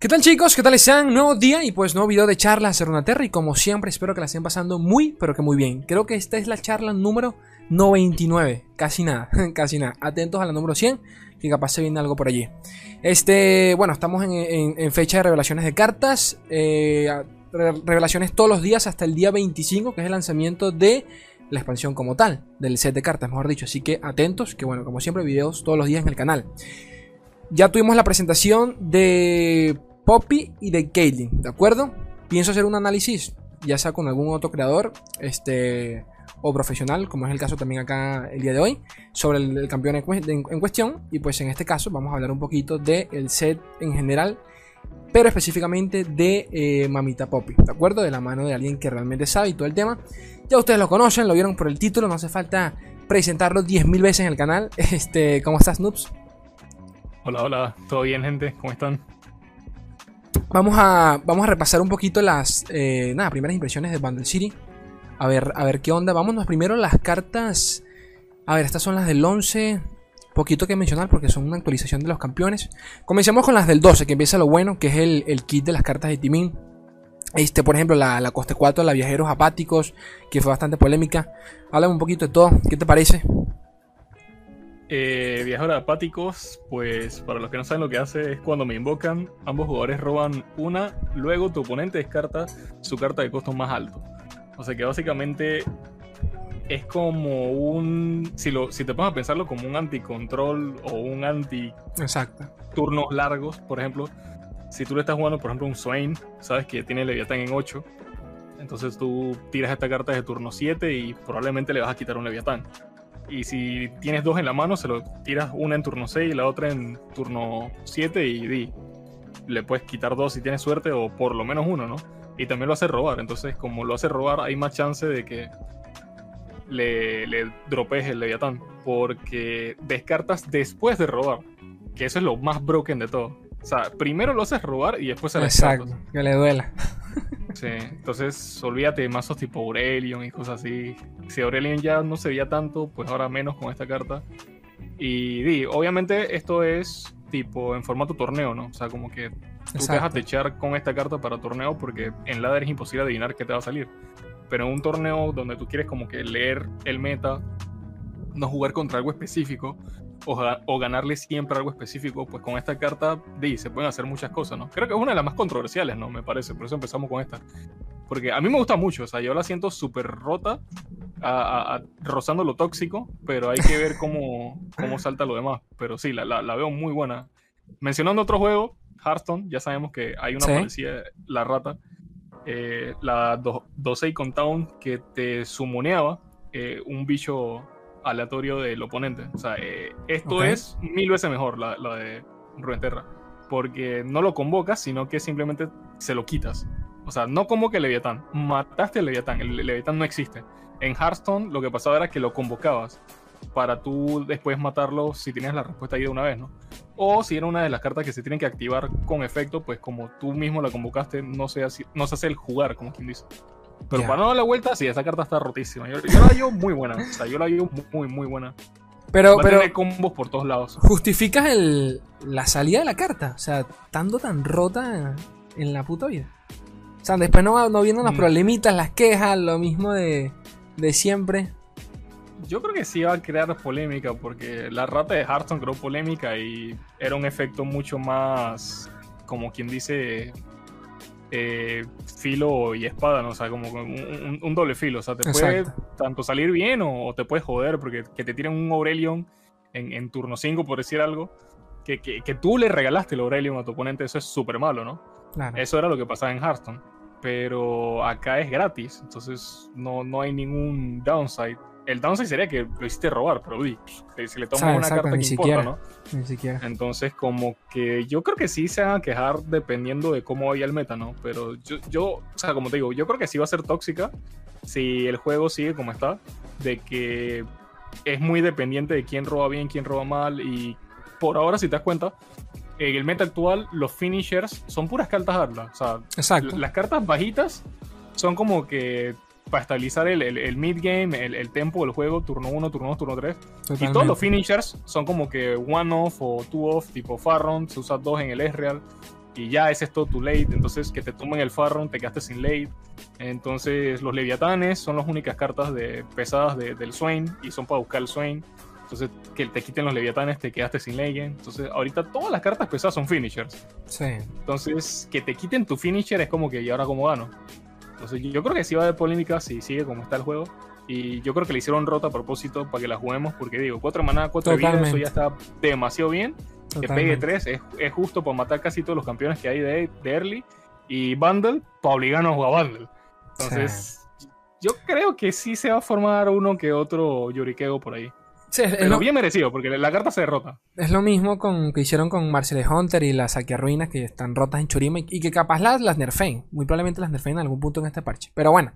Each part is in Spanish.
¿Qué tal chicos? ¿Qué tal están? Nuevo día y pues nuevo video de charlas de Terra y como siempre espero que la estén pasando muy pero que muy bien. Creo que esta es la charla número 99, casi nada, casi nada. Atentos a la número 100 que capaz se viene algo por allí. Este, bueno, estamos en, fecha de revelaciones de cartas. Eh, revelaciones todos los días hasta el día 25 que es el lanzamiento de la expansión como tal, del set de cartas, mejor dicho. Así que atentos, que bueno, como siempre, videos todos los días en el canal. Ya tuvimos la presentación de Poppy y de Caitlyn, ¿de acuerdo? Pienso hacer un análisis, ya sea con algún otro creador, este o profesional, como es el caso también acá el día de hoy, sobre el, campeón en, cuestión. Y pues en este caso vamos a hablar un poquito del set en general, pero específicamente de eh, Mamita Poppy, ¿de acuerdo? De la mano de alguien que realmente sabe y todo el tema. Ya ustedes lo conocen, lo vieron por el título, no hace falta presentarlo 10.000 veces en el canal. Este, ¿Cómo estás, Noobs? Hola, hola, ¿todo bien, gente? ¿Cómo están? Vamos a, vamos a repasar un poquito las eh, nada, primeras impresiones de Bundle City. A ver, a ver qué onda. Vámonos primero las cartas. A ver, estas son las del 11. Poquito que mencionar porque son una actualización de los campeones. Comencemos con las del 12, que empieza lo bueno, que es el, kit de las cartas de Timin. Este, por ejemplo, la, la coste 4, la viajeros apáticos, que fue bastante polémica. Háblame un poquito de todo. ¿Qué te parece? Eh, viajeros apáticos, pues para los que no saben lo que hace es cuando me invocan, ambos jugadores roban una, luego tu oponente descarta su carta de costo más alto. O sea que básicamente es como un. Si, lo, si te pones a pensarlo como un anti-control o un anti. Exacto. Turnos largos, por ejemplo. Si tú le estás jugando, por ejemplo, un Swain, sabes que tiene Leviatán en 8. Entonces tú tiras esta carta de turno 7 y probablemente le vas a quitar un Leviatán. Y si tienes dos en la mano, se lo tiras una en turno 6 y la otra en turno 7 y di, le puedes quitar dos si tienes suerte o por lo menos uno, ¿no? Y también lo hace robar. Entonces, como lo hace robar, hay más chance de que le, le dropees el Leviatán. Porque descartas después de robar. Que eso es lo más broken de todo. O sea, primero lo haces robar y después se Exacto, que le duela. Sí, entonces olvídate de mazos tipo Aurelion y cosas así. Si Aurelion ya no se veía tanto, pues ahora menos con esta carta. Y di, obviamente esto es tipo en formato torneo, ¿no? O sea, como que tú te vas a techar con esta carta para torneo porque en ladder es imposible adivinar qué te va a salir. Pero en un torneo donde tú quieres como que leer el meta, no jugar contra algo específico, o, ganarle siempre algo específico, pues con esta carta se pueden hacer muchas cosas, ¿no? Creo que es una de las más controversiales, ¿no? Me parece, por eso empezamos con esta. Porque a mí me gusta mucho, o sea, yo la siento súper rota, rozando lo tóxico, pero hay que ver cómo, cómo salta lo demás. Pero sí, la, la, veo muy buena. Mencionando otro juego, Hearthstone, ya sabemos que hay una ¿Sí? la rata, eh, la 12 con Town, que te sumoneaba eh, un bicho aleatorio del oponente. O sea, eh, esto es mil veces mejor, la, de Runeterra. Porque no lo convocas, sino que simplemente se lo quitas. O sea, no como que Leviatán. Mataste el Leviatán. El Leviatán no existe. En Hearthstone lo que pasaba era que lo convocabas para tú después matarlo si tienes la respuesta ahí de una vez, ¿no? O si era una de las cartas que se tienen que activar con efecto, pues como tú mismo la convocaste, no se hace, no se hace el jugar, como quien dice. Pero para no dar la vuelta, sí, esa carta está rotísima. Yo, la veo muy buena. O sea, yo la veo muy, muy buena. Pero, Va pero. combos por todos lados. ¿Justificas el, la salida de la carta? O sea, estando tan rota en, la puta vida. O sea, después no, no vienen los mm. problemitas, las quejas, lo mismo de, de siempre. Yo creo que sí va a crear polémica, porque la rata de Hearthstone creó polémica y era un efecto mucho más, como quien dice, eh, filo y espada, ¿no? O sea, como un, doble filo. O sea, te puede tanto salir bien o, te puede joder, porque que te tiren un Aurelion en, turno 5, por decir algo, que, que, tú le regalaste el Aurelion a tu oponente, eso es súper malo, ¿no? Eso era lo que pasaba en Hearthstone. Pero acá es gratis, entonces no, no hay ningún downside el downside sería que lo hiciste robar, pero uy, si le tomas una carta que importa, ¿no? Ni siquiera. Entonces, como que yo creo que sí se van a quejar dependiendo de cómo vaya el meta, ¿no? Pero yo, yo, o sea, como te digo, yo creo que sí va a ser tóxica si el juego sigue como está, de que es muy dependiente de quién roba bien, quién roba mal, y por ahora, si te das cuenta, en el meta actual, los finishers son puras cartas arlas. O sea, las cartas bajitas son como que para estabilizar el, el, mid-game, el, el, tempo del juego, turno 1, turno 2, turno 3. Y todos los finishers son como que one-off o two-off, tipo Farron, se usa dos en el Ezreal. y ya ese es todo tu late. Entonces, que te tomen el Farron, te quedaste sin late. Entonces, los Leviatanes son las únicas cartas de, pesadas del Swain y son para buscar el Swain. Entonces, que te quiten los Leviatanes, te quedaste sin Legend. Entonces, ahorita todas las cartas pesadas son finishers. Sí. Entonces, que te quiten tu finisher es como que, ¿y ahora cómo gano? Entonces, yo creo que sí va a haber polémica si sigue como está el juego. Y yo creo que le hicieron rota a propósito para que la juguemos, porque digo, 4 maná, 4 vidas, eso ya está demasiado bien. Que pegue 3 es, es, justo para matar casi todos los campeones que hay de, de early. Y Bundle, para obligarnos a jugar Bundle. Entonces, yo creo que sí se va a formar uno que otro Yorikeo por ahí. Sí, es Pero lo, bien merecido, porque la carta se derrota. es lo mismo con, que hicieron con Marcel Hunter y las Ruinas que están rotas en Churima y, y que capaz las, las nerfeen. Muy probablemente las nerfeen en algún punto en este parche. Pero bueno,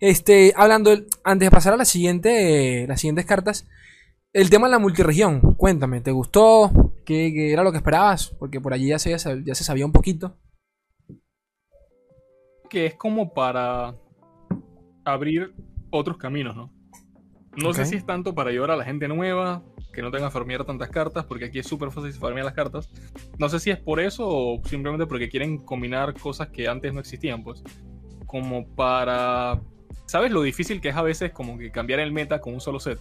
este, hablando, antes de pasar a la siguiente, eh, las siguientes cartas, el tema de la multiregión. Cuéntame, ¿te gustó? ¿Qué, qué era lo que esperabas? Porque por allí ya se, ya se sabía un poquito. Que es como para abrir otros caminos, ¿no? No sé si es tanto para ayudar a la gente nueva, que no tenga que farmear tantas cartas, porque aquí es súper fácil farmear las cartas. No sé si es por eso o simplemente porque quieren combinar cosas que antes no existían, pues. Como para... ¿Sabes lo difícil que es a veces como que cambiar el meta con un solo set?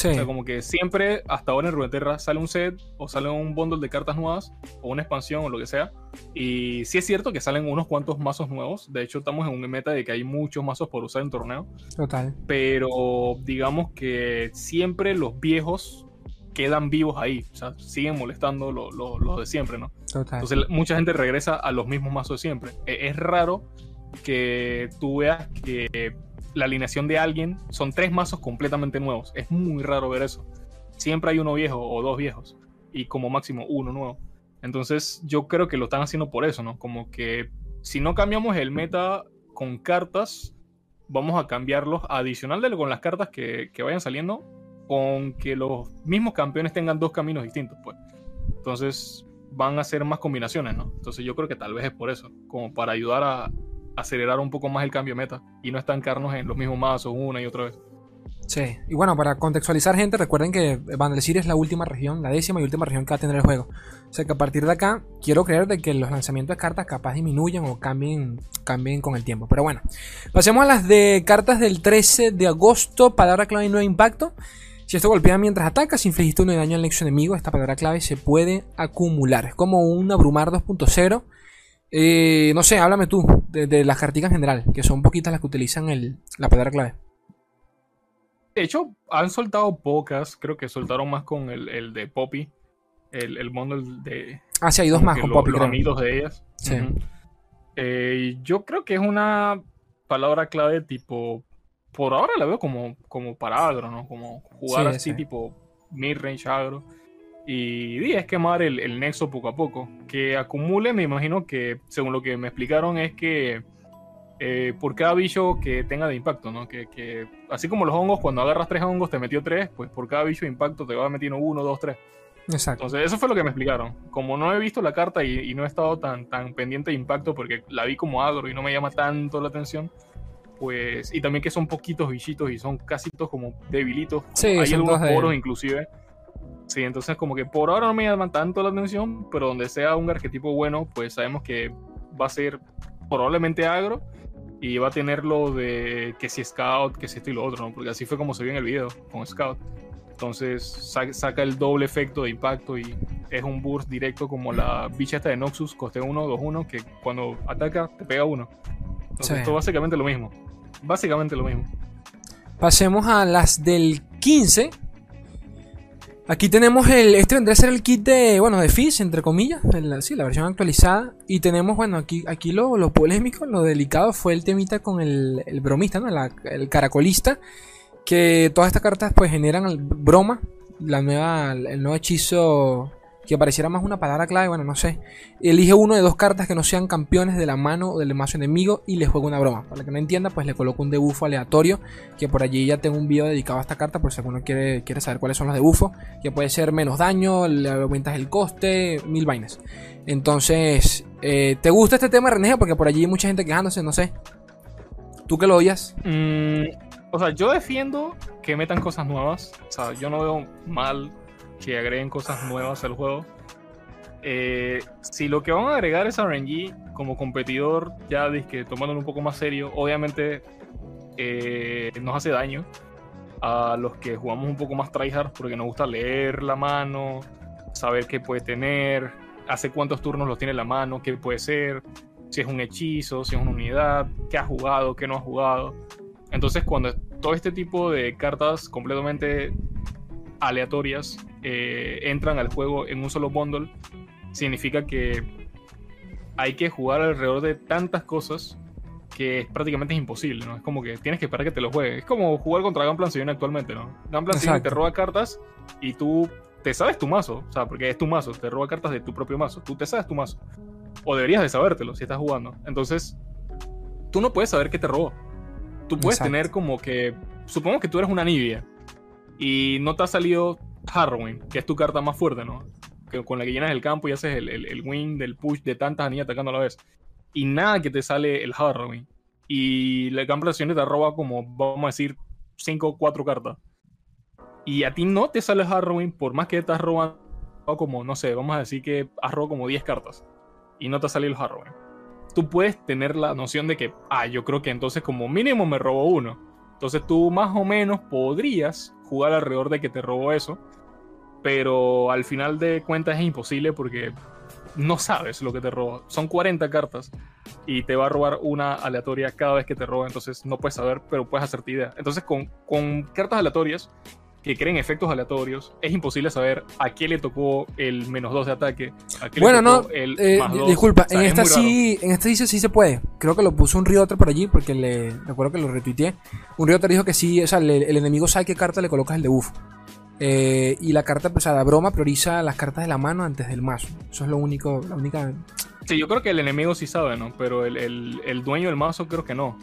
Sí, O sea, como que siempre, hasta ahora en Runeterra, sale un set o sale un bundle de cartas nuevas o una expansión o lo que sea. Y sí es cierto que salen unos cuantos mazos nuevos. De hecho, estamos en un meta de que hay muchos mazos por usar en torneo. total. Pero digamos que siempre los viejos quedan vivos ahí. O sea, siguen molestando los lo, lo de siempre, ¿no? Total. Entonces mucha gente regresa a los mismos mazos de siempre. E- Es raro que tú veas que la alineación de alguien son tres mazos completamente nuevos. Es muy raro ver eso. Siempre hay uno viejo o dos viejos y como máximo uno nuevo. Entonces yo creo que lo están haciendo por eso, ¿no? Como que si no cambiamos el meta con cartas, vamos a cambiarlos adicional de con las cartas que, que vayan saliendo, con que los mismos campeones tengan dos caminos distintos, pues. Entonces van a hacer más combinaciones, ¿no? Entonces yo creo que tal vez es por eso, como para ayudar a acelerar un poco más el cambio de meta y no estancarnos en los mismos mazos una y otra vez. Sí, y bueno, para contextualizar, gente, recuerden que Vandalcir es la última región, la décima y última región que va a tener el juego. O sea que a partir de acá, quiero creer de que los lanzamientos de cartas capaz disminuyan o cambien, cambien con el tiempo. Pero bueno, pasemos a las de cartas del 13 de agosto, palabra clave y nuevo impacto. Si esto golpea mientras atacas, infligiste uno daño al nexo enemigo, esta palabra clave se puede acumular. Es como un abrumar 2.0. Eh, no sé, háblame tú de, de las carticas en general, que son poquitas las que utilizan el, la palabra clave. De hecho, han soltado pocas, creo que soltaron más con el, el de Poppy, el, el bundle de, Ah, sí, hay dos más con lo- Poppy, los creo. amigos de ellas. Sí. Eh, yo creo que es una palabra clave tipo. Por ahora la veo como, como para agro, ¿no? Como jugar Sí, así sí. tipo mid-range agro. Y es quemar el, el nexo poco a poco. Que acumule, me imagino que, según lo que me explicaron, es que eh, por cada bicho que tenga de impacto, ¿no? Que, que así como los hongos, cuando agarras tres hongos te metió tres, pues por cada bicho de impacto te va metiendo uno, dos, tres. Exacto. Entonces, eso fue lo que me explicaron. Como no he visto la carta y, y no he estado tan, tan pendiente de impacto porque la vi como agro y no me llama tanto la atención, pues. Y también que son poquitos bichitos y son casi todos como debilitos. Sí, Hay algunos poros inclusive. Sí, entonces como que por ahora no me llaman tanto la atención, pero donde sea un arquetipo bueno, pues sabemos que va a ser probablemente agro y va a tener lo de que si Scout, que si esto y lo otro, ¿no? Porque así fue como se vio en el video con Scout. Entonces sa- saca el doble efecto de impacto y es un burst directo como la bicha esta de Noxus, coste 1, 2, 1, que cuando ataca te pega uno. Entonces Sí. esto básicamente lo mismo. Básicamente lo mismo. Pasemos a las del 15. Aquí tenemos el. Este vendría a ser el kit de. Bueno, de Fizz, entre comillas. sí, la versión actualizada. Y tenemos, bueno, aquí, aquí lo, lo polémico, lo delicado fue el temita con el, el bromista, ¿no? La- el caracolista. Que todas estas cartas pues generan broma. La nueva, el nuevo hechizo que pareciera más una palabra clave, bueno, no sé. Elige uno de dos cartas que no sean campeones de la mano o del mazo enemigo y le juega una broma. Para que no entienda, pues le coloco un debuffo aleatorio. Que por allí ya tengo un video dedicado a esta carta, por si alguno quiere, quiere saber cuáles son los debuffos. Que puede ser menos daño, le aumentas el coste, mil vainas. Entonces, eh, ¿te gusta este tema, René? Porque por allí hay mucha gente quejándose, no sé. ¿Tú que lo odias? Mm, o sea, yo defiendo que metan cosas nuevas. O sea, yo no veo mal que agreguen cosas nuevas al juego. eh, si lo que van a agregar es RNG como competidor, ya que tomándolo un poco más serio, obviamente eh, nos hace daño a los que jugamos un poco más tryhard porque nos gusta leer la mano, saber qué puede tener, hace cuántos turnos los tiene la mano, qué puede ser, si es un hechizo, si es una unidad, qué ha jugado, qué no ha jugado. Entonces, cuando todo este tipo de cartas completamente aleatorias eh, entran al juego en un solo bundle, significa que hay que jugar alrededor de tantas cosas que prácticamente es imposible, ¿no? Es como que tienes que esperar que te lo juegue. Es como jugar contra Gunplan Sillon actualmente, ¿no? Gunplan Sillon te roba cartas y tú te sabes tu mazo, o sea, porque es tu mazo, te roba cartas de tu propio mazo, tú te sabes tu mazo. O deberías de sabértelo si estás jugando. Entonces, tú no puedes saber qué te robó. Tú puedes tener como que, supongo que tú eres una Nibia y no te ha salido Harrowing, que es tu carta más fuerte, ¿no? Que, con la que llenas el campo y haces el, el, win del push de tantas anillas atacando a la vez. Y nada que te sale el Harrowing. Y la campo te roba como, vamos a decir, 5 o 4 cartas. Y a ti no te sale Harrowing, por más que te has robado como, no sé, vamos a decir que has robado como 10 cartas. Y no te salido el Harrowing. Tú puedes tener la noción de que, ah, yo creo que entonces como mínimo me robó uno. Entonces tú más o menos podrías jugar alrededor de que te robó eso pero al final de cuentas es imposible porque no sabes lo que te roba. Son 40 cartas y te va a robar una aleatoria cada vez que te roba, entonces no puedes saber, pero puedes hacerte idea. Entonces con, con cartas aleatorias que creen efectos aleatorios, es imposible saber a qué le tocó el menos 2 de ataque. bueno, no, eh, disculpa, en, esta sí, en esta sí, sí se puede. Creo que lo puso un Rioter por allí, porque le recuerdo que lo retuiteé. Un Rioter dijo que sí, o sea, el enemigo sabe qué carta le colocas el de buff. Eh, y la carta, pues a la broma, prioriza las cartas de la mano antes del mazo. Eso es lo único, la única. Sí, yo creo que el enemigo sí sabe, ¿no? Pero el, dueño del mazo creo que no.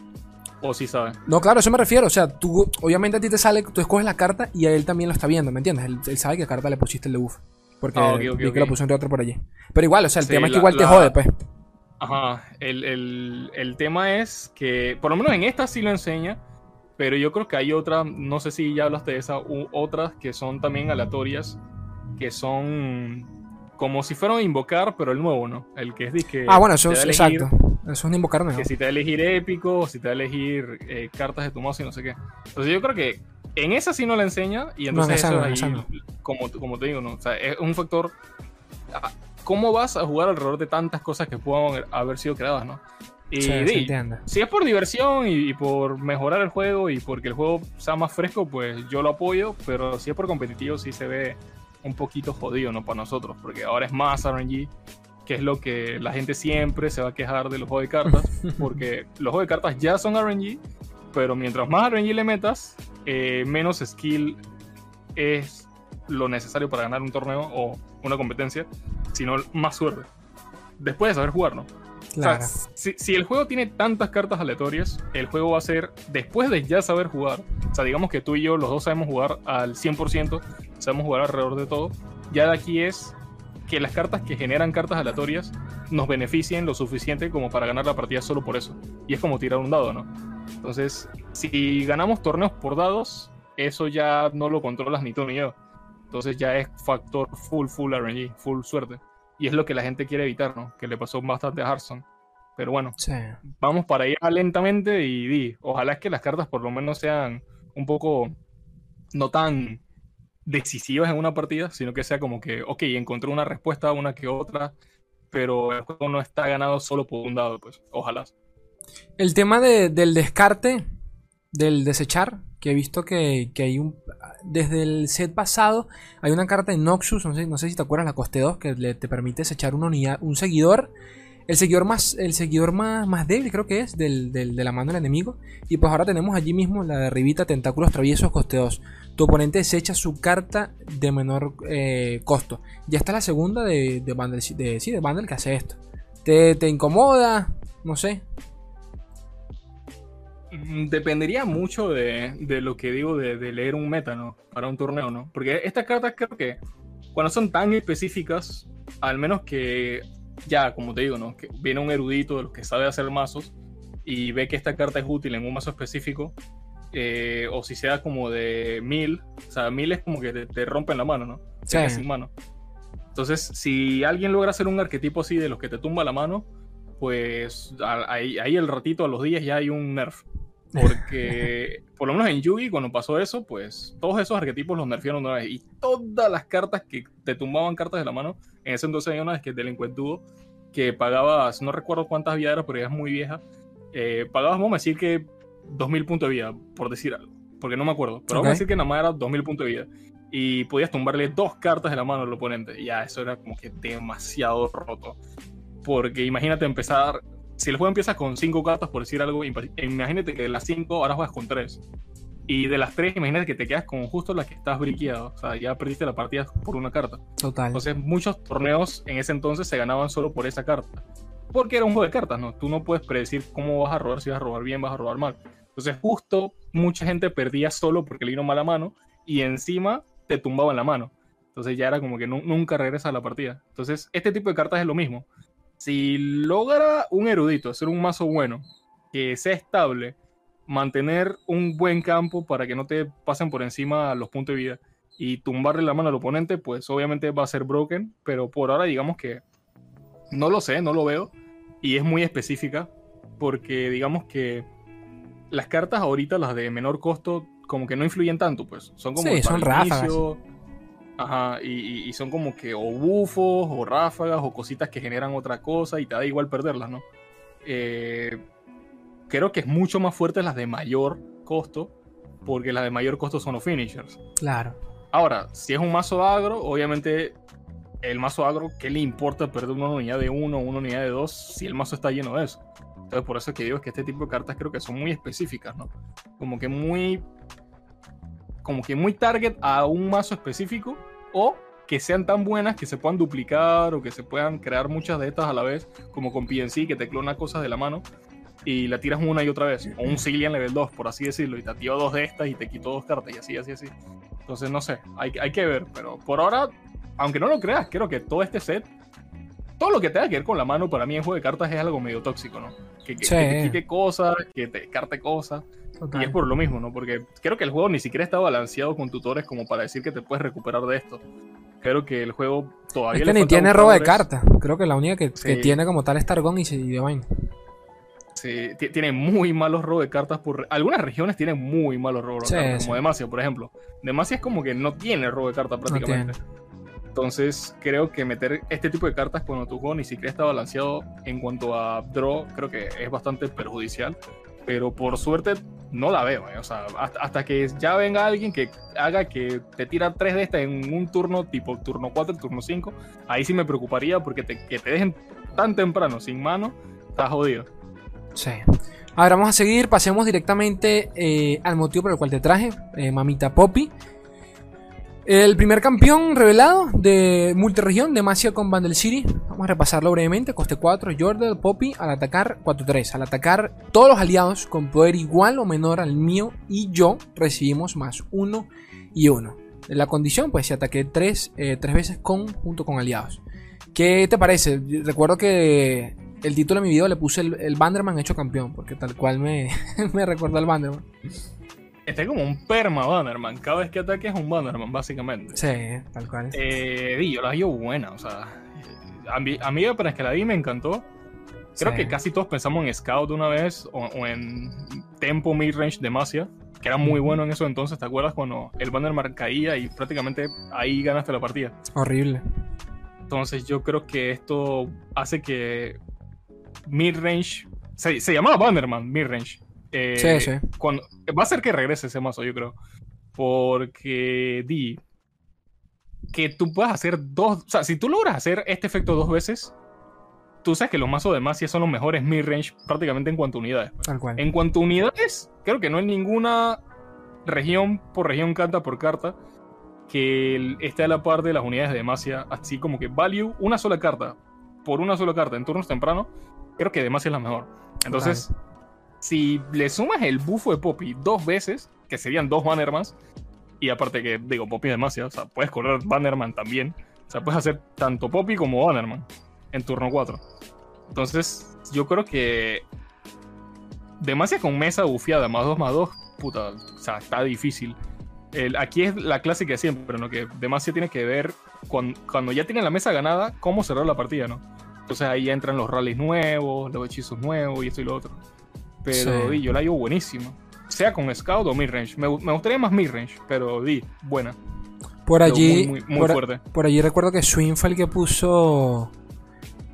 O sí sabe. No, claro, eso me refiero. O sea, tú, obviamente a ti te sale, tú escoges la carta y a él también lo está viendo, ¿me entiendes? Él, sabe qué carta le pusiste el de buff. Porque ah, vi que lo puso entre otro por allí. Pero igual, o sea, el tema es que igual te jode, pues. Ajá, el, el, tema es que, por lo menos en esta sí lo enseña, pero yo creo que hay otras, no sé si ya hablaste de esas, otras que son también aleatorias, que son como si fueran a invocar, pero el nuevo, ¿no? El que es que Ah, bueno, eso es exacto. Eso es un invocar nuevo. Que si te va a elegir épico, si te va a elegir eh, cartas de tu mazo y no sé qué. Entonces yo creo que en esa sí no la enseña y entonces eso ahí, como, como te digo, ¿no? O sea, es un factor... Ah, ¿Cómo vas a jugar alrededor de tantas cosas que puedan haber sido creadas, no? Y si es por diversión y, por mejorar el juego y porque el juego sea más fresco, pues yo lo apoyo, pero si es por competitivo sí se ve un poquito jodido, ¿no? Para nosotros, porque ahora es más RNG, que es lo que la gente siempre se va a quejar de los juegos de cartas, porque los juegos de cartas ya son RNG, pero mientras más RNG le metas, eh, menos skill es lo necesario para ganar un torneo o una competencia, sino más suerte. Después de saber jugar, ¿no? Si, el juego tiene tantas cartas aleatorias, el juego va a ser, después de ya saber jugar, o sea, digamos que tú y yo los dos sabemos jugar al 100%, sabemos jugar alrededor de todo, ya de aquí es que las cartas que generan cartas aleatorias nos beneficien lo suficiente como para ganar la partida solo por eso. Y es como tirar un dado, ¿no? Entonces, si ganamos torneos por dados, eso ya no lo controlas ni tú ni yo. Entonces ya es factor full, full RNG, full suerte. Y es lo que la gente quiere evitar, ¿no? Que le pasó bastante a Hearthstone. Pero bueno, vamos para ir lentamente y di, ojalá es que las cartas por lo menos sean un poco no tan decisivas en una partida, sino que sea como que, ok, encontré una respuesta una que otra, pero el juego no está ganado solo por un dado, pues ojalá. El tema del descarte, del desechar, que he visto que, hay un... Desde el set pasado hay una carta en Noxus, no sé, no sé si te acuerdas, la coste 2, que te permite desechar una un seguidor el seguidor más, el seguidor más, más débil creo que es del, de la mano del enemigo. Y pues ahora tenemos allí mismo la derribita Tentáculos Traviesos Coste 2. Tu oponente desecha su carta de menor eh, costo. Ya está la segunda de, de Bundle, de, sí, de Bundle que hace esto. ¿Te, te incomoda? No sé. Mm, dependería mucho de, de lo que digo de, de, leer un meta, ¿no? Para un torneo, ¿no? Porque estas cartas creo que cuando son tan específicas, al menos que ya, como te digo, ¿no? Que viene un erudito de los que sabe hacer mazos y ve que esta carta es útil en un mazo específico, eh, o si sea como de mil, o sea, mil es como que te, rompen la mano, ¿no? Sí. sin mano. Entonces, si alguien logra hacer un arquetipo así de los que te tumba la mano, pues ahí, ahí el ratito, a los días, ya hay un nerf. Porque, por lo menos en Yugi, cuando pasó eso, pues todos esos arquetipos los nerfearon una vez. Y todas las cartas que te tumbaban cartas de la mano, en ese entonces hay una vez que Delincuentudo, que pagabas, no recuerdo cuántas vidas era, pero es muy vieja. Eh, pagabas, vamos a decir que 2000 puntos de vida, por decir algo. Porque no me acuerdo. Pero vamos a decir que nada más era 2000 puntos de vida. Y podías tumbarle dos cartas de la mano al oponente. Y ya, eso era como que demasiado roto. Porque imagínate empezar si el juego empieza con cinco cartas, por decir algo, imagínate que de las cinco ahora juegas con tres. Y de las tres, imagínate que te quedas con justo la que estás briqueado. O sea, ya perdiste la partida por una carta. Total. Entonces, muchos torneos en ese entonces se ganaban solo por esa carta. Porque era un juego de cartas, ¿no? Tú no puedes predecir cómo vas a robar, si vas a robar bien, vas a robar mal. Entonces, justo mucha gente perdía solo porque le vino mala mano y encima te tumbaban la mano. Entonces, ya era como que nunca regresa a la partida. Entonces, este tipo de cartas es lo mismo si logra un erudito hacer un mazo bueno, que sea estable, mantener un buen campo para que no te pasen por encima los puntos de vida y tumbarle la mano al oponente, pues obviamente va a ser broken, pero por ahora digamos que no lo sé, no lo veo y es muy específica porque digamos que las cartas ahorita, las de menor costo, como que no influyen tanto, pues son como sí, son ráfagas. Ajá, y, son como que o bufos, o ráfagas, o cositas que generan otra cosa y te da igual perderlas, ¿no? Eh, creo que es mucho más fuerte las de mayor costo, porque las de mayor costo son los finishers. Claro. Ahora, si es un mazo agro, obviamente el mazo agro, ¿qué le importa perder una unidad de uno o una unidad de dos si el mazo está lleno de eso? Entonces, por eso es que digo que este tipo de cartas creo que son muy específicas, ¿no? Como que muy como que muy target a un mazo específico o que sean tan buenas que se puedan duplicar o que se puedan crear muchas de estas a la vez, como con PNC que te clona cosas de la mano y la tiras una y otra vez, o un Cillian level 2, por así decirlo, y te activa dos de estas y te quito dos cartas y así, así, así. Entonces, no sé, hay, hay que ver, pero por ahora, aunque no lo creas, creo que todo este set, todo lo que tenga que ver con la mano, para mí en juego de cartas es algo medio tóxico, ¿no? Que, que te quite cosas, que te descarte cosas. Y es por lo mismo, ¿no? Porque creo que el juego ni siquiera está balanceado con tutores como para decir que te puedes recuperar de esto. Creo que el juego todavía. Es que ni tiene robo de carta. Creo que la única que, tiene como tal es Targon y, y Sí, tiene muy malos robos de cartas. por Algunas regiones tienen muy malos robos de cartas, como Demacia, por ejemplo. Demacia es como que no tiene robo de cartas prácticamente. Entonces, creo que meter este tipo de cartas cuando tu juego ni siquiera está balanceado en cuanto a draw, creo que es bastante perjudicial pero por suerte no la veo. Eh. O sea, hasta, que ya venga alguien que haga que te tira tres de estas en un turno, tipo turno 4, turno 5, ahí sí me preocuparía porque que te dejen tan temprano sin mano, está jodido. Sí. Ahora vamos a seguir, pasemos directamente eh, al motivo por el cual te traje, eh, Mamita Poppy. El primer campeón revelado de multiregión de Masia con Vandal City. Vamos a repasarlo brevemente. Coste 4, Jordel, Poppy al atacar 4-3. Al atacar todos los aliados con poder igual o menor al mío y yo recibimos más 1 y 1. La condición, pues si ataqué 3 eh, veces con, junto con aliados. ¿Qué te parece? Recuerdo que el título de mi video le puse el, Banderman hecho campeón, porque tal cual me, me recuerda al Banderman. Este es como un perma Bannerman. Cada vez que ataque es un Bannerman, básicamente. Sí, tal cual. Eh, yo la vi buena, o sea. A mí, a mí apenas que la vi me encantó. Creo que casi todos pensamos en Scout una vez o, en Tempo Midrange de Masia, que era muy bueno en eso entonces. ¿Te acuerdas cuando el Bannerman caía y prácticamente ahí ganaste la partida? Horrible. Entonces yo creo que esto hace que Midrange. Se, se llamaba Bannerman, Midrange. Eh, sí, sí. Cuando, va a ser que regrese ese mazo, yo creo. Porque, di, que tú puedas hacer dos. O sea, si tú logras hacer este efecto dos veces, tú sabes que los mazos de Masia son los mejores mid-range prácticamente en cuanto a unidades. Pues. En cuanto a unidades, creo que no hay ninguna región por región, carta por carta, que esté a la par de las unidades de Demacia, así como que value una sola carta por una sola carta en turnos tempranos, creo que Demacia es la mejor. Entonces, si le sumas el bufo de Poppy dos veces, que serían dos Bannermans, y aparte que, digo, Poppy es demasiado, o sea, puedes correr Bannerman también. O sea, puedes hacer tanto Poppy como Bannerman en turno 4. Entonces, yo creo que Demacia con mesa bufiada, más 2 más 2, puta, o sea, está difícil. El, aquí es la clásica de siempre, ¿no? Que Demacia tiene que ver cuando, ya tienen la mesa ganada, cómo cerrar la partida, ¿no? Entonces ahí entran los rallies nuevos, los hechizos nuevos y esto y lo otro. Pero yo la llevo buenísima. Sea con Scout o midrange. Me, me gustaría más midrange, pero di, buena. Por allí, muy, por, fuerte. por, allí recuerdo que Swing fue el que puso.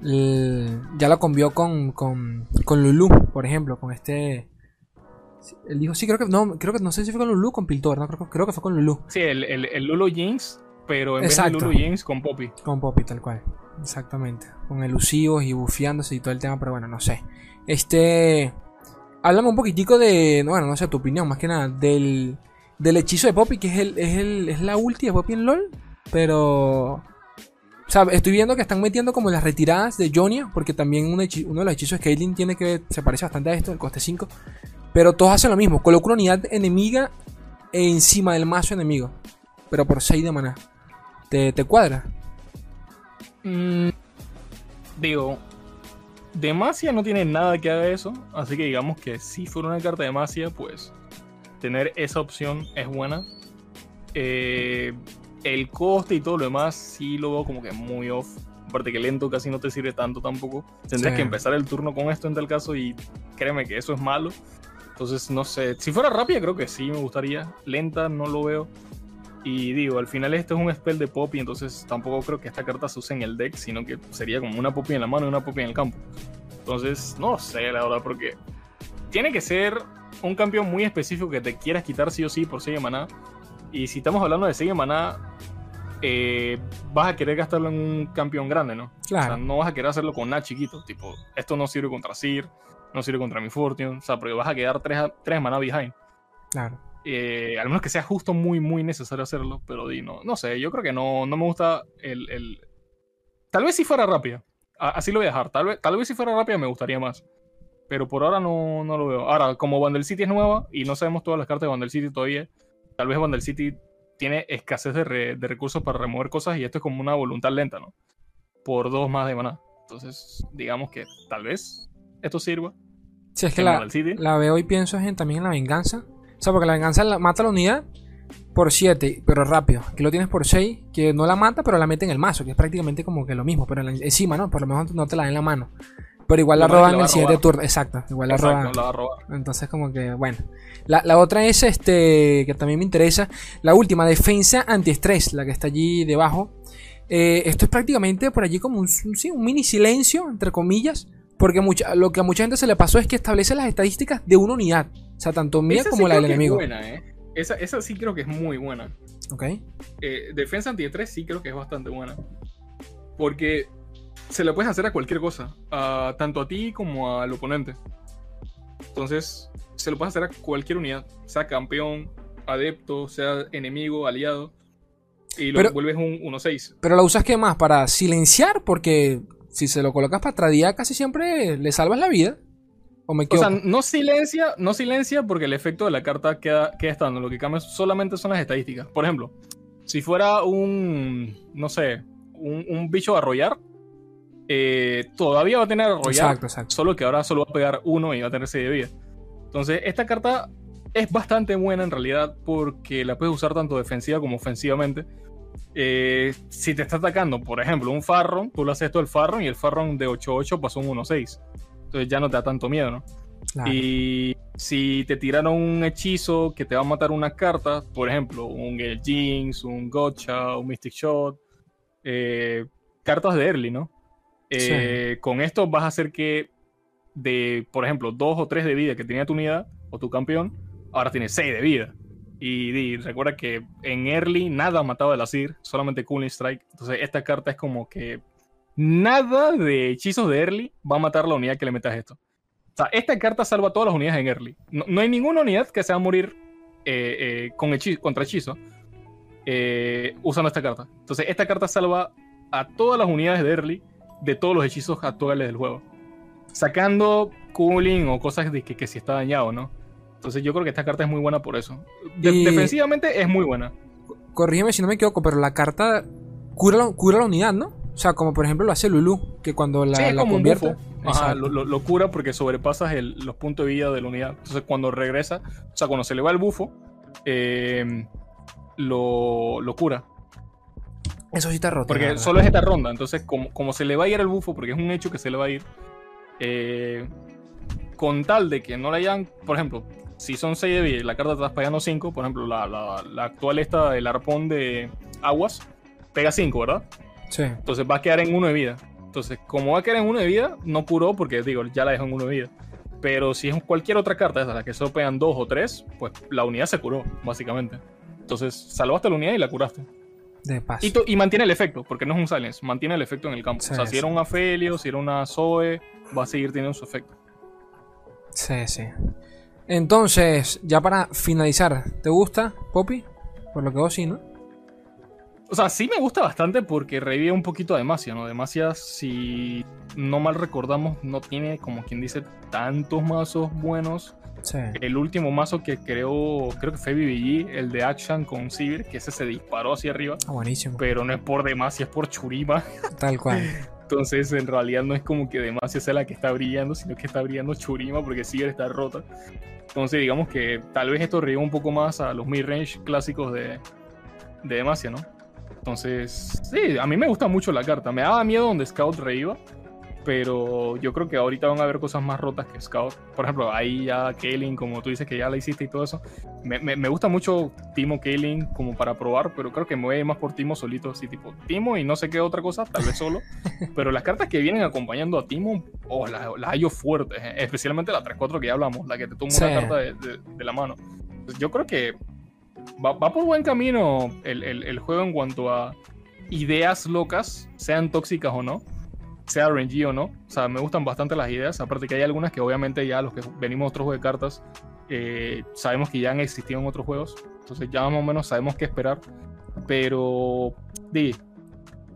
ya lo convió con, con, con Lulu, por ejemplo, con este. Él dijo, sí, creo que no, creo que no sé si fue con Lulu o con Piltor, no, creo, creo que fue con Lulu. Sí, el, el, el Lulu Jinx, pero en vez de Lulu Jinx con Poppy. Con Poppy, tal cual. Exactamente. Con elusivos y bufeándose y todo el tema, pero bueno, no sé. Este. Háblame un poquitico de. Bueno, no sé, tu opinión, más que nada, del, del hechizo de Poppy, que es, el, es, el, es la ulti de Poppy en LOL. Pero. O sea, estoy viendo que están metiendo como las retiradas de Jonia, porque también uno de los hechizos de Caitlyn tiene que. Se parece bastante a esto, el coste 5. Pero todos hacen lo mismo. Coloca una unidad enemiga encima del mazo enemigo. Pero por 6 de maná. ¿Te, te cuadra? Mm, digo, Demacia no tiene nada que haga eso, así que digamos que si fuera una carta de Demacia, pues tener esa opción es buena. Eh, el coste y todo lo demás sí lo veo como que muy off. Aparte que lento casi no te sirve tanto tampoco. Tendrías que empezar el turno con esto en tal caso y créeme que eso es malo. Entonces, no sé. Si fuera rápida, creo que sí me gustaría. Lenta, no lo veo. Y digo, al final este es un spell de Poppy, entonces tampoco creo que esta carta se use en el deck, sino que sería como una Poppy en la mano y una Poppy en el campo. Entonces, no sé, la verdad, porque tiene que ser un campeón muy específico que te quieras quitar sí o sí por 6 de maná. Y si estamos hablando de 6 de maná, eh, vas a querer gastarlo en un campeón grande, ¿no? Claro. O sea, no vas a querer hacerlo con nada chiquito. Tipo, esto no sirve contra Sir, no sirve contra mi Fortune. O sea, porque vas a quedar 3, 3 maná behind. Claro. Eh, al menos que sea justo muy, muy necesario hacerlo. Pero di, no, no sé, yo creo que no, no me gusta el, Tal vez si fuera rápida. Así lo voy a dejar. Tal vez, tal vez si fuera rápida me gustaría más. Pero por ahora no, no lo veo. Ahora, como Vandal City es nueva y no sabemos todas las cartas de Vandal City todavía, tal vez Vandal City tiene escasez de, recursos para remover cosas y esto es como una voluntad lenta, ¿no? Por dos más de maná. Entonces, digamos que tal vez esto sirva. Si es que la, la, veo y pienso en, también en la venganza. O sea, porque la venganza mata la unidad por 7, pero rápido. Aquí lo tienes por 6, que no la mata, pero la mete en el mazo, que es prácticamente como que lo mismo, pero encima, ¿no? Por lo menos no te la da en la mano. Pero igual la roban en el siguiente turno. Exacto, igual la roban. Entonces, como que, bueno. La, otra es este, que también me interesa. La última, defensa antiestrés, la que está allí debajo. Eh, esto es prácticamente por allí como un, un mini silencio, entre comillas. Porque mucha, lo que a mucha gente se le pasó es que establece las estadísticas de una unidad. O sea, tanto mía como la del enemigo. buena, ¿eh? esa, esa, sí creo que es muy buena. Ok. Eh, defensa antiestrés sí creo que es bastante buena. Porque se la puedes hacer a cualquier cosa, tanto a ti como al oponente. Entonces, se lo puedes hacer a cualquier unidad, sea campeón, adepto, sea enemigo, aliado, y lo vuelves un 1-6. Pero la usas que más para silenciar, porque si se lo colocas para tradiar casi siempre le salvas la vida. ¿O, me o sea, no silencia, no silencia porque el efecto de la carta queda, queda estando. Lo que cambia solamente son las estadísticas. Por ejemplo, si fuera un, no sé, un, un bicho a arrollar, eh, todavía va a tener arrollar, solo que ahora solo va a pegar uno y va a tener 6 de vida. Entonces, esta carta es bastante buena en realidad porque la puedes usar tanto defensiva como ofensivamente. Eh, si te está atacando, por ejemplo, un Farron, tú lo haces esto el Farron y el Farron de 8-8 pasó un 1-6. Entonces ya no te da tanto miedo, ¿no? Y si te tiraron un hechizo que te va a matar una carta, por ejemplo, un Jinx, un Gotcha, un Mystic Shot, eh, cartas de early, ¿no? Eh, con esto vas a hacer que de, por ejemplo, dos o tres de vida que tenía tu unidad o tu campeón, ahora tiene seis de vida. Y, recuerda que en early nada mataba el Asir, solamente Cooling Strike. Entonces esta carta es como que nada de hechizos de early va a matar la unidad que le metas esto. O sea, esta carta salva todas las unidades en early. No, hay ninguna unidad que se va a morir eh, eh, con contra hechizo usando esta carta. Entonces esta carta salva a todas las unidades de early de todos los hechizos actuales del juego. Sacando cooling o cosas de que, que si está dañado, ¿no? Entonces yo creo que esta carta es muy buena por eso. Defensivamente es muy buena. Corrígeme si no me equivoco, pero la carta cura la, cura la unidad, ¿no? O sea, como por ejemplo lo hace Lulu, que cuando la, sí, convierte. Ajá, lo, cura porque sobrepasas los puntos de vida de la unidad. Entonces cuando regresa, o sea, cuando se le va el bufo, eh, lo, lo cura. Eso sí está roto. Porque solo es esta ronda. Entonces, como, como se le va a ir el bufo, porque es un hecho que se le va a ir, eh, con tal de que no le hayan, por ejemplo, si son 6 de vida y la carta está pagando 5, por ejemplo, la, la, la, actual esta, el arpón de aguas, pega 5, ¿verdad? Sí. Entonces va a quedar en 1 de vida. Entonces, como va a quedar en 1 de vida, no curó porque, digo, ya la dejó en 1 de vida. Pero si es cualquier otra carta, esa, la que solo pegan 2 o 3, pues la unidad se curó, básicamente. Entonces, salvaste la unidad y la curaste. De paso. Y, y, mantiene el efecto, porque no es un silence, mantiene el efecto en el campo. Sí, o sea, si era un Afelio, si era una Zoe, va a seguir teniendo su efecto. Sí, sí. Entonces, ya para finalizar, ¿te gusta, Poppy? Por lo que vos sí, ¿no? O sea, sí me gusta bastante porque revive un poquito a Demacia, ¿no? Demacia, si no mal recordamos, no tiene, como quien dice, tantos mazos buenos. Sí. El último mazo que creó, creo que fue BBG, el de Action con Sivir, que ese se disparó hacia arriba. Ah, buenísimo. Pero no es por Demacia, es por Churima. Tal cual. Entonces, en realidad no es como que Demacia sea la que está brillando, sino que está brillando Churima porque Sivir está rota. Entonces, digamos que tal vez esto reviva un poco más a los mid-range clásicos de, de Demacia, ¿no? Entonces, sí, a mí me gusta mucho la carta. Me daba miedo donde Scout reviva, pero yo creo que ahorita van a haber cosas más rotas que Scout. Por ejemplo, ahí ya Kaelin, como tú dices que ya la hiciste y todo eso. Me, me, me gusta mucho Timo Kaelin como para probar, pero creo que me voy a ir más por Timo solito, así tipo Timo y no sé qué otra cosa, tal vez solo. pero las cartas que vienen acompañando a Timo, oh, las, las hallo fuertes, eh, especialmente la 3-4 que ya hablamos, la que te toma Sí. una carta de, de- de la mano. Pues yo creo que va, va por buen camino el, el- el juego en cuanto a ideas locas, sean tóxicas o no, sea RNG o no. O sea, me gustan bastante las ideas. Aparte que hay algunas que obviamente ya los que venimos de otros juegos de cartas eh, sabemos que ya han existido en otros juegos. Entonces ya más o menos sabemos qué esperar. Pero, di,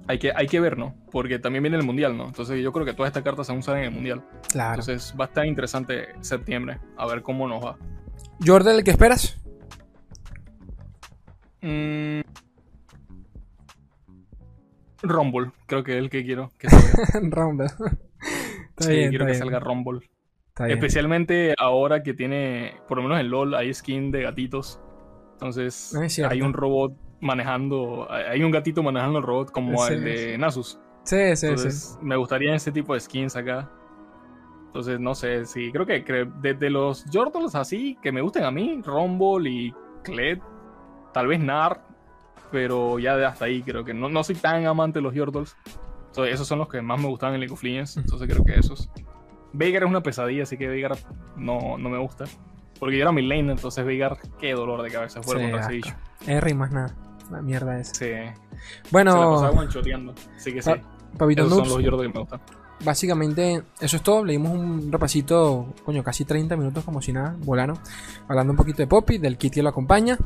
hay que, hay que ver, ¿no? Porque también viene el mundial, ¿no? Entonces yo creo que todas estas cartas se van a usar en el mundial. Claro. Entonces va a estar interesante septiembre. A ver cómo nos va. Jordan, ¿qué esperas? Mm. Rumble, creo que es el que quiero que salga. Rumble. está sí, bien, quiero está que bien, salga Rumble. está bien. Especialmente ahora que tiene, por lo menos en LOL, hay skin de gatitos. Entonces, Ah, hay un robot manejando, hay un gatito manejando el robot como Sí, el de Nasus. Sí, sí, sí. Me gustaría ese tipo de skins acá. Entonces, no sé, sí, creo que desde los Jordals así, que me gusten a mí, Rumble y Kled, tal vez Nar, pero ya de hasta ahí creo que no, no soy tan amante de los Jordals. Entonces, esos son los que más me gustaban en League of Legends, entonces creo que esos. Veigar es una pesadilla, así que Veigar no, no me gusta. Porque yo era mi lane, entonces Veigar, qué dolor de cabeza fuera Sí, contra ese bicho. R y más nada. La mierda esa. Sí, se la Bueno, pasaba one-shoteando. Así que sí, Pa- Papito esos son Noobs, los Jordals que me gustan. básicamente eso es todo. Leímos un repasito, coño, casi 30 minutos como si nada, volaron. Hablando un poquito de Poppy, del kit que lo acompaña.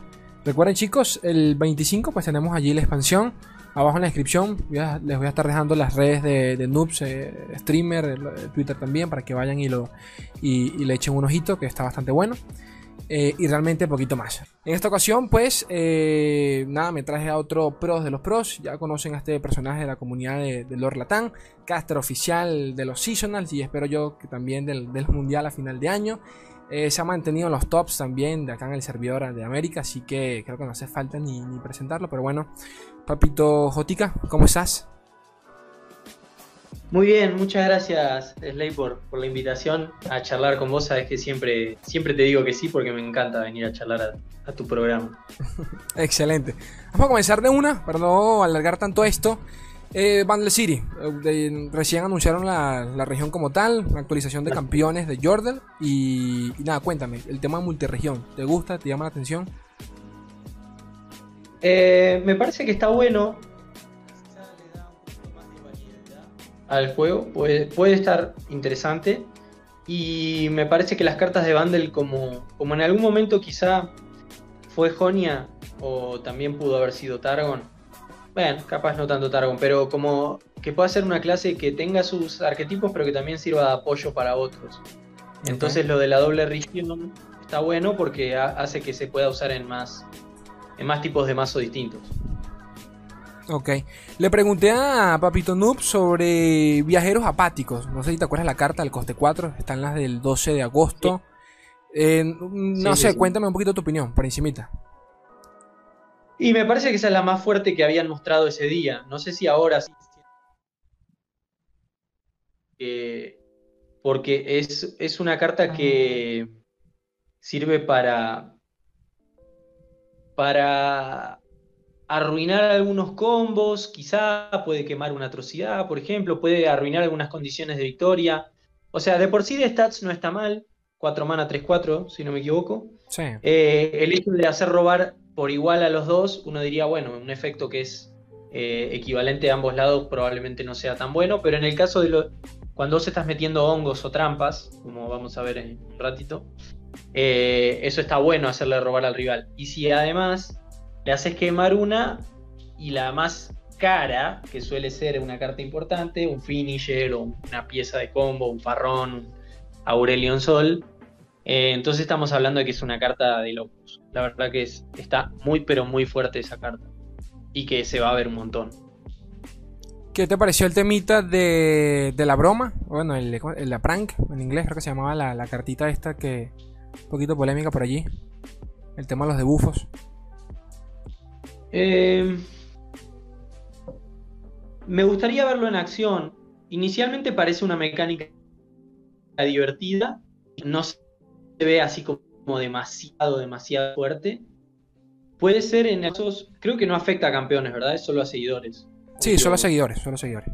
Recuerden chicos, el 25 pues tenemos allí la expansión. Abajo en la descripción les voy a estar dejando las redes de, Noobs, eh, streamer, el Twitter también, para que vayan y, lo, y, le echen un ojito, que está bastante bueno. Eh, y realmente poquito más. En esta ocasión, pues, eh, nada, me traje a otro pros de los pros. Ya conocen a este personaje de la comunidad de, Lord Latán, caster oficial de los Seasonals y espero yo que también del Mundial a final de año. Eh, se ha mantenido en los tops también de acá en el servidor de América, así que creo que no hace falta ni, ni presentarlo. Pero bueno, Papito Jotica, ¿cómo estás? Muy bien, muchas gracias Slay por, por la invitación a charlar con vos. Sabes que siempre, siempre te digo que sí porque me encanta venir a charlar a, a tu programa. Excelente. Vamos a comenzar de una, para no alargar tanto esto. Eh, Bundle City, eh, de- recién anunciaron la, la región como tal, una actualización de campeones de Jordan. Y, y nada, cuéntame, el tema multiregión, ¿te gusta? ¿Te llama la atención? Eh, me parece que está bueno. De Al juego puede, puede estar interesante. Y me parece que las cartas de Bundle, como, como en algún momento quizá fue Jonia o también pudo haber sido Targon. Bueno, capaz no tanto Targon, pero como que pueda ser una clase que tenga sus arquetipos, pero que también sirva de apoyo para otros. Entonces lo de la doble región está bueno porque ha- hace que se pueda usar en más, en más tipos de mazo distintos. Ok. Le pregunté a Papito Noob sobre viajeros apáticos. No sé si te acuerdas la carta del coste 4. Están las del 12 de agosto. Eh, no Sí, sé, sí. cuéntame un poquito tu opinión, por encimita. Y me parece que esa es la más fuerte que habían mostrado ese día. No sé si ahora sí. Eh, porque es, es una carta que sirve para, para arruinar algunos combos, quizá puede quemar una atrocidad, por ejemplo, puede arruinar algunas condiciones de victoria. O sea, de por sí de stats no está mal, 4 mana 3-4, si no me equivoco. Sí. Eh, el hecho de hacer robar por igual a los dos, uno diría, bueno, un efecto que es eh, equivalente a ambos lados probablemente no sea tan bueno, pero en el caso de lo, cuando vos estás metiendo hongos o trampas, como vamos a ver en un ratito, eh, eso está bueno hacerle robar al rival. Y si además le haces quemar una y la más cara, que suele ser una carta importante, un finisher o una pieza de combo, un farrón, un Aurelion Sol, eh, entonces estamos hablando de que es una carta de locos. La verdad que es, está muy pero muy fuerte esa carta. Y que se va a ver un montón. ¿Qué te pareció el temita de, de la broma? Bueno, el, el- la prank, en inglés creo que se llamaba la, la cartita esta que... Un poquito polémica por allí. El tema de los debufos. Eh, me gustaría verlo en acción. Inicialmente parece una mecánica divertida. No se ve así como demasiado, demasiado fuerte. Puede ser en esos. Creo que no afecta a campeones, ¿verdad? Es solo a seguidores. Sí, solo seguidores, solo seguidores.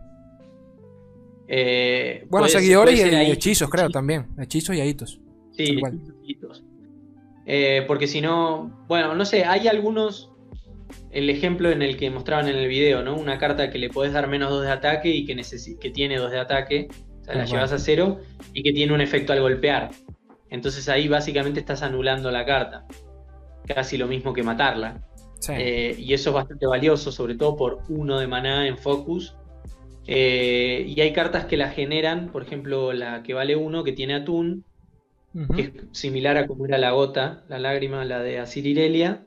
Eh, Bueno, puede- seguidores y, puede ser y ahí- hechizos, creo, también. Hechizos y ahitos. Sí, chiquitos. Eh, porque si no, bueno, no sé, hay algunos, el ejemplo en el que mostraban en el video, ¿no? Una carta que le podés dar menos 2 de ataque y que, tiene 2 de ataque, o sea, la llevas a cero y que tiene un efecto al golpear. Entonces ahí básicamente estás anulando la carta. Casi lo mismo que matarla. Sí. Eh, y eso es bastante valioso, sobre todo por uno de maná en focus. Eh, y hay cartas que la generan, por ejemplo, la que vale uno, que tiene atún, que es similar a como era la gota, la lágrima, la de Asirirelia,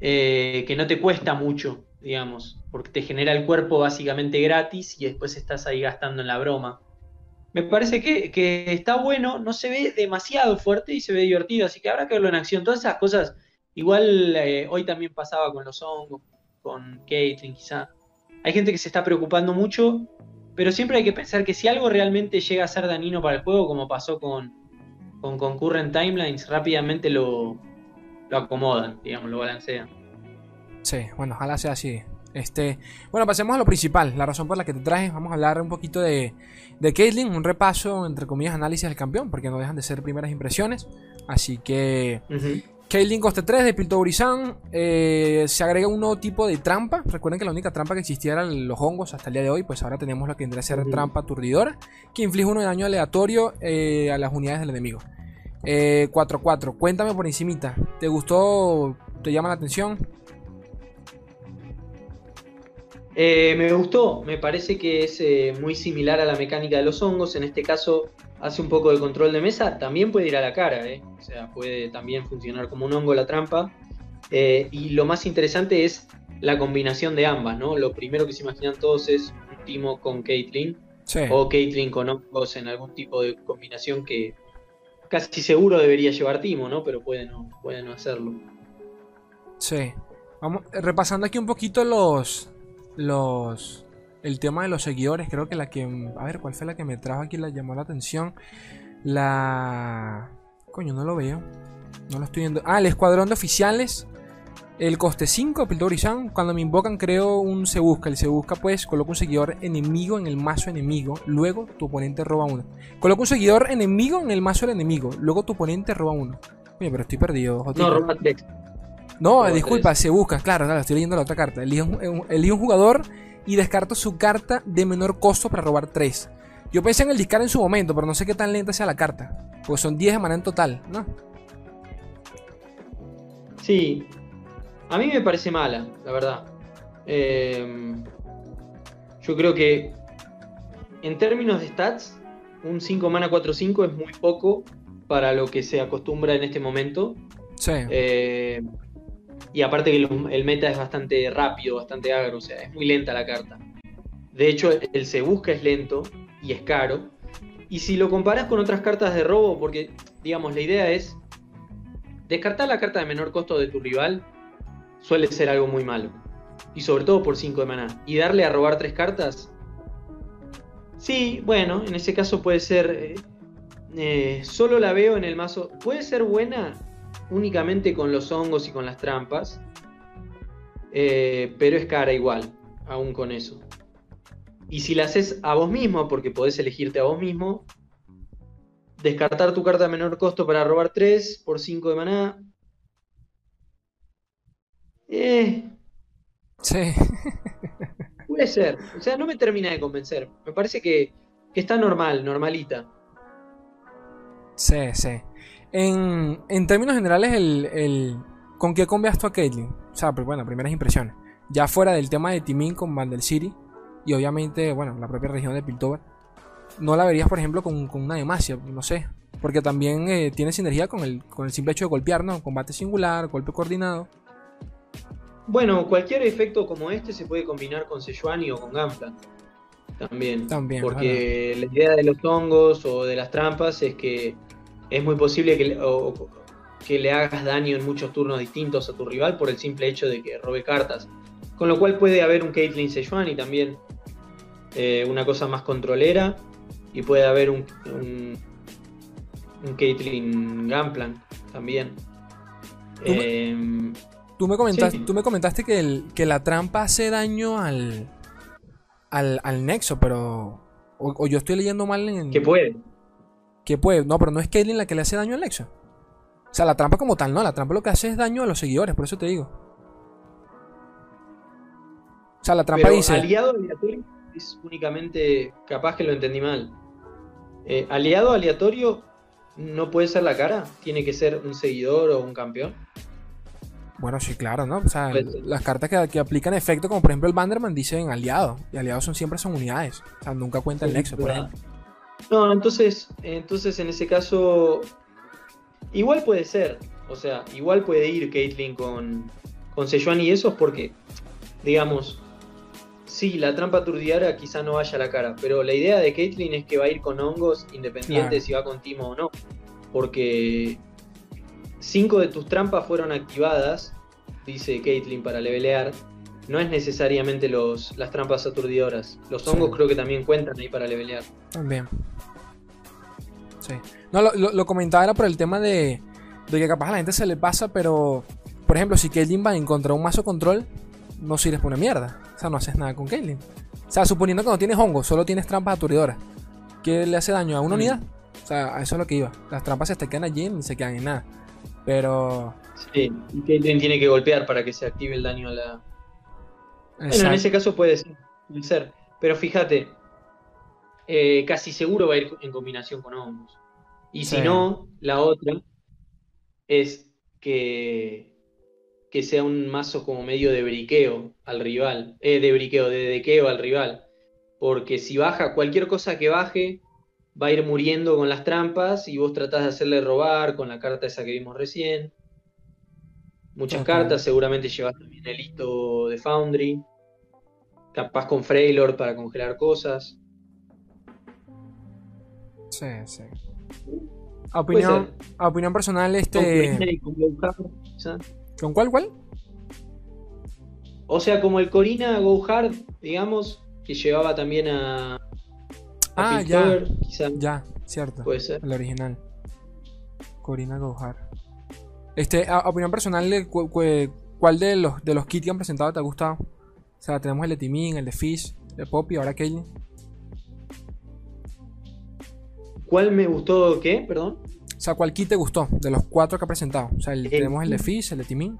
eh, que no te cuesta mucho, digamos, porque te genera el cuerpo básicamente gratis y después estás ahí gastando en la broma. Me parece que, que está bueno, no se ve demasiado fuerte y se ve divertido, así que habrá que verlo en acción. Todas esas cosas, igual eh, hoy también pasaba con los hongos, con Caitlyn quizá. Hay gente que se está preocupando mucho, pero siempre hay que pensar que si algo realmente llega a ser dañino para el juego, como pasó con, con Concurrent Timelines, rápidamente lo, lo acomodan, digamos, lo balancean. Sí, bueno, ojalá sea así. Este, bueno, pasemos a lo principal, la razón por la que te traje. Vamos a hablar un poquito de, de Caitlyn, un repaso, entre comillas, análisis del campeón, porque no dejan de ser primeras impresiones. Así que Caitlyn coste 3 de Piltoverizan. Eh, se agrega un nuevo tipo de trampa. Recuerden que la única trampa que existía eran los hongos hasta el día de hoy. Pues ahora tenemos lo que vendría a ser trampa aturdidora. Que inflige uno de daño aleatorio eh, a las unidades del enemigo. Eh, 4-4. Cuéntame por encimita. ¿Te gustó? ¿Te llama la atención? Eh, me gustó, me parece que es eh, muy similar a la mecánica de los hongos. En este caso, hace un poco de control de mesa. También puede ir a la cara, ¿eh? o sea, puede también funcionar como un hongo la trampa. Y lo más interesante es la combinación de ambas, ¿no? Lo primero que se imaginan todos es un Timo con Caitlyn Sí. o Caitlyn con hongos en algún tipo de combinación que casi seguro debería llevar Timo, ¿no? Pero puede no, puede no hacerlo. Sí. Vamos, repasando aquí un poquito los. Los. El tema de los seguidores. Creo que la que. A ver, ¿cuál fue la que me trajo aquí? La llamó la atención. La. Coño, no lo veo. No lo estoy viendo. Ah, el escuadrón de oficiales. El coste 5, Piltorizan. Cuando me invocan, creo un se busca. El se busca, pues, coloca un seguidor enemigo en el mazo enemigo. Luego tu oponente roba uno. Coloca un seguidor enemigo en el mazo del enemigo. Luego tu oponente roba uno. Oye, pero estoy perdido. No, roba. No, disculpa, tres. se busca, claro, claro, estoy leyendo la otra carta. Elige un, un- elige un jugador y descarto su carta de menor costo para robar 3. Yo pensé en el discar en su momento, pero no sé qué tan lenta sea la carta. Pues son 10 de mana en total, ¿no? Sí, a mí me parece mala, la verdad. Eh, yo creo que en términos de stats, un 5 mana 4-5 es muy poco para lo que se acostumbra en este momento. Sí. Eh, y aparte que el meta es bastante rápido, bastante agro, o sea, es muy lenta la carta. De hecho, el se busca es lento y es caro. Y si lo comparas con otras cartas de robo, porque, digamos, la idea es descartar la carta de menor costo de tu rival, suele ser algo muy malo. Y sobre todo por 5 de maná. Y darle a robar 3 cartas. Sí, bueno, en ese caso puede ser. eh, eh, solo la veo en el mazo. Puede ser buena únicamente con los hongos y con las trampas. eh, pero es cara igual, aún con eso. Y si la haces a vos mismo, porque podés elegirte a vos mismo, descartar tu carta de menor costo para robar 3 por 5 de maná. Eh, Sí. puede ser. O sea, no me termina de convencer. Me parece que, que está normal, normalita. Sí, sí. En, en términos generales, el, el- ¿con qué cambias tú a Caitlyn? O sea, pues, bueno, primeras impresiones. Ya fuera del tema de Timin con Vandal City y obviamente, bueno, la propia región de Piltover. No la verías, por ejemplo, con, con una Demacia, no sé. Porque también eh, tiene sinergia con el, con el simple hecho de golpear, ¿no? Combate singular, golpe coordinado. Bueno, cualquier efecto como este se puede combinar con Sejuani o con Gunplan. También. También, Porque la idea de los hongos o de las trampas es que es muy posible que o- que le hagas daño en muchos turnos distintos a tu rival por el simple hecho de que robe cartas. Con lo cual puede haber un Caitlyn Sejuani también. eh, una cosa más controlera. Y puede haber un, un, un Caitlyn Gunplan también. Tú me- Tú me comentaste, Sí. tú me comentaste que, el- que la trampa hace daño al, al, al nexo, pero... O, o yo estoy leyendo mal en... que puede. Que puede, no, pero no es Caitlyn la que le hace daño al Nexo. O sea, la trampa como tal, no, la trampa lo que hace es daño a los seguidores, por eso te digo. O sea, la trampa Pero dice. aliado aleatorio es únicamente. Capaz que lo entendí mal. Eh, aliado aleatorio no puede ser la cara. Tiene que ser un seguidor o un campeón. Bueno, sí, claro, ¿no? O sea, Puede ser. las cartas que, que aplican efecto, como por ejemplo el Banderman, dicen aliado. Y aliados son siempre son unidades. O sea, nunca cuenta el Sí, Nexo, por ejemplo. No, entonces, entonces en ese caso. Igual puede ser. O sea, igual puede ir Caitlyn con, con Sejuani y esos porque, digamos, sí, la trampa aturdiara quizá no vaya a la cara, pero la idea de Caitlyn es que va a ir con hongos independiente Claro. si va con Timo o no. Porque cinco de tus trampas fueron activadas, dice Caitlyn, para levelear. No es necesariamente los, las trampas aturdidoras. Los Sí. hongos creo que también cuentan ahí para levelear. También. Sí. No, lo, lo- lo comentaba era por el tema de, de que capaz a la gente se le pasa, pero. Por ejemplo, si Caitlyn va en contra de un mazo control, no sirves por una mierda. O sea, no haces nada con Caitlyn. O sea, suponiendo que no tienes hongo, solo tienes trampas aturdidoras. ¿Qué le hace daño a una Mm. unidad? O sea, a eso es lo que iba. Las trampas se te quedan allí y se quedan en nada. Pero. Sí, y Caitlyn tiene que golpear para que se active el daño a la. Bueno, en ese caso puede ser. puede ser. Pero fíjate, eh, casi seguro va a ir en combinación con hongos. Y Sí. si no, la otra es que, que sea un mazo como medio de briqueo al rival. Eh, de briqueo, de dequeo al rival. Porque si baja, cualquier cosa que baje va a ir muriendo con las trampas y vos tratás de hacerle robar con la carta esa que vimos recién. Muchas Total. cartas, seguramente llevas también el hito de Foundry. Capaz con Freylord para congelar cosas. Sí, sí. A opinión, opinión personal, Con este. Corina y con Go-Hard, quizá. ¿Con cuál, cuál? O sea, como el Corina Go Hard, digamos, que llevaba también a. a Ah, ya. Quizá. Ya, cierto. Puede ser. El original. Corina Gohar. Este, a, opinión personal, cu- cu- ¿cuál de los, de los kits que han presentado te ha gustado? O sea, tenemos el de Timin, el de Fish, el de Poppy, ahora Caitlyn. ¿Cuál me gustó qué? Perdón. O sea, ¿cuál kit te gustó de los cuatro que ha presentado? O sea, el- El tenemos el de. Fish, el de Timin.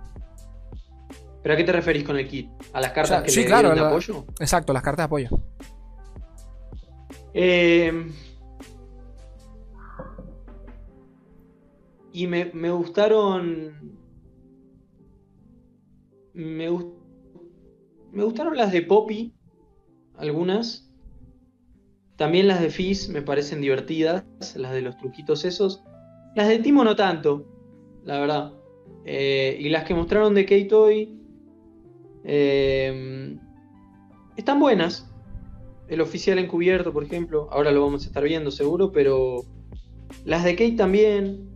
¿Pero a qué te referís con el kit? ¿A las cartas O sea, que sí, le claro, dieron de la- apoyo? Exacto, las cartas de apoyo. Eh, y me, me gustaron. Me, gus- me gustaron las de Poppy, algunas. También las de Fizz me parecen divertidas, las de los truquitos esos. Las de Timo no tanto, la verdad. Eh, y las que mostraron de K-Toy eh, están buenas. El oficial encubierto, por ejemplo, ahora lo vamos a estar viendo seguro, pero las de Kate también.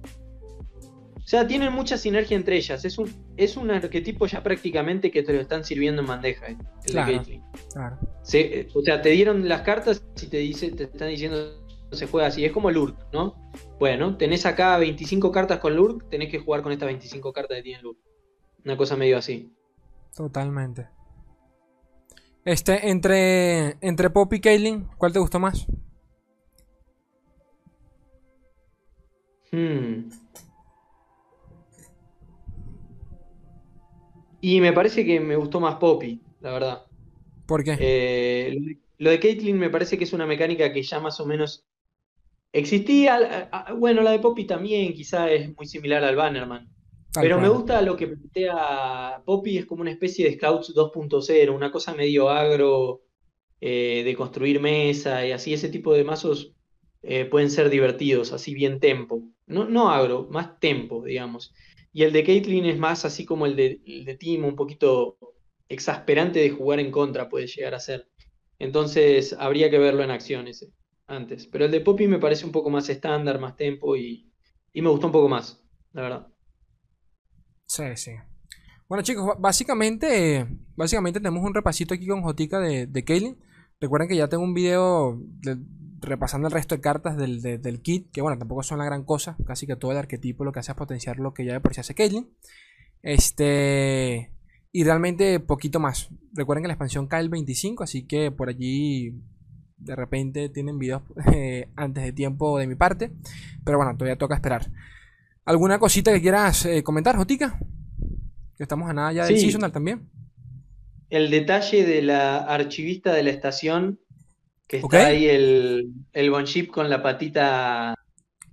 O sea, tienen mucha sinergia entre ellas. Es un, es un arquetipo ya prácticamente que te lo están sirviendo en bandeja, eh, el Claro. de Caitlyn. Claro. Se- eh, o sea, te dieron las cartas y te, dice, te están diciendo se juega así. Es como Lurk, ¿no? Bueno, tenés acá 25 cartas con Lurk, tenés que jugar con estas 25 cartas que tiene Lurk. Una cosa medio así. Totalmente. Este, entre, entre Pop y Kaylin, ¿cuál te gustó más? Hmm. Y me parece que me gustó más Poppy, la verdad. ¿Por qué? Eh, lo de- Caitlyn me parece que es una mecánica que ya más o menos existía. a- a- Bueno, la de Poppy también quizá es muy similar al Bannerman. Tal Pero me gusta lo que plantea Poppy, es como una especie de Scouts 2.0, una cosa medio agro, eh, de construir mesa y así, ese tipo de mazos eh, pueden ser divertidos, así bien tempo. No, no agro, más tempo, digamos. Y el de Caitlyn es más así como el de, el un poquito exasperante de jugar en contra, puede llegar a ser. Entonces habría que verlo en acción ese, antes. Pero el de Poppy me parece un poco más estándar, más tempo y, y me gustó un poco más, la verdad. Sí, sí. Bueno, chicos, básicamente, básicamente tenemos un repasito aquí con Jotica de, de. Recuerden que ya tengo un video de- repasando el resto de cartas del, de- del kit, que bueno, tampoco son la gran cosa. Casi que todo el arquetipo lo que hace es potenciar lo que ya de por sí hace Kaylin. Este. Y realmente poquito más. Recuerden que la expansión cae el 25, así que por allí de repente tienen videos eh, antes de tiempo de mi parte. Pero bueno, todavía toca esperar. ¿Alguna cosita que quieras eh, comentar, Jotica? Que estamos a nada ya del Sí. seasonal también. El detalle de la archivista de la estación, que está ahí el, el Bonship con la patita,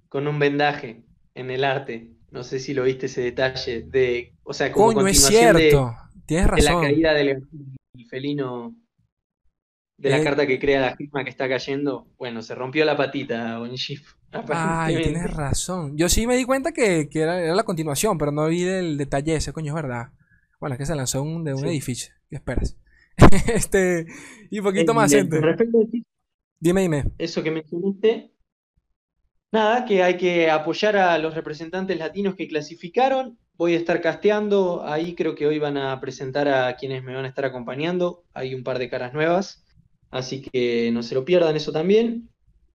con un vendaje en el arte. No sé si lo viste ese detalle de, o sea, como Coño, es continuación de, cierto. Tienes de la razón. caída del el felino, de la Eh. carta que crea la firma que está cayendo. Bueno, se rompió la patita, Bonship, Ay, tienes razón. Yo sí me di cuenta que, que era, era la continuación, pero no vi el detalle ese, coño, es verdad. Bueno, es que se lanzó un- de un Sí. edificio. ¿Qué esperas? este, y poquito Eh, más, gente. respecto a Dime, dime. eso que mencionaste, nada, que hay que apoyar a los representantes latinos que clasificaron. Voy a estar casteando, ahí creo que hoy van a presentar a quienes me van a estar acompañando. Hay un par de caras nuevas, así que no se lo pierdan eso también.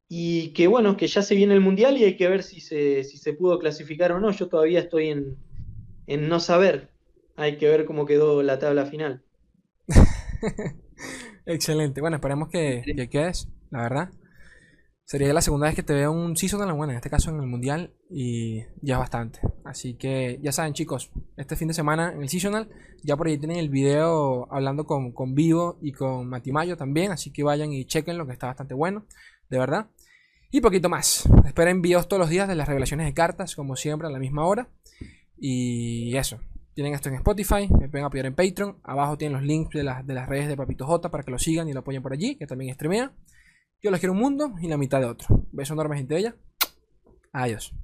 Y que bueno, que ya se viene el mundial y hay que ver si se, si se pudo clasificar o no. Yo todavía estoy en, en no saber. Hay que ver cómo quedó la tabla final. Excelente. Bueno, esperemos que, Sí. que quedes, la verdad. Sería la segunda vez que te veo un seasonal, bueno, en este caso en el mundial, y ya es bastante. Así que ya saben, chicos, este fin de semana en el seasonal, ya por ahí tienen el video hablando con, con Vivo y con Matimayo también, así que vayan y chequen lo que está bastante bueno, de verdad. Y poquito más. Esperen videos todos los días de las revelaciones de cartas, como siempre, a la misma hora. Y eso. Tienen esto en Spotify, me pueden apoyar en Patreon. Abajo tienen los links de, las de las redes de Papito J para que lo sigan y lo apoyen por allí, que también streamea. Yo los quiero un mundo y la mitad de otro. Beso enorme, gente bella. Adiós.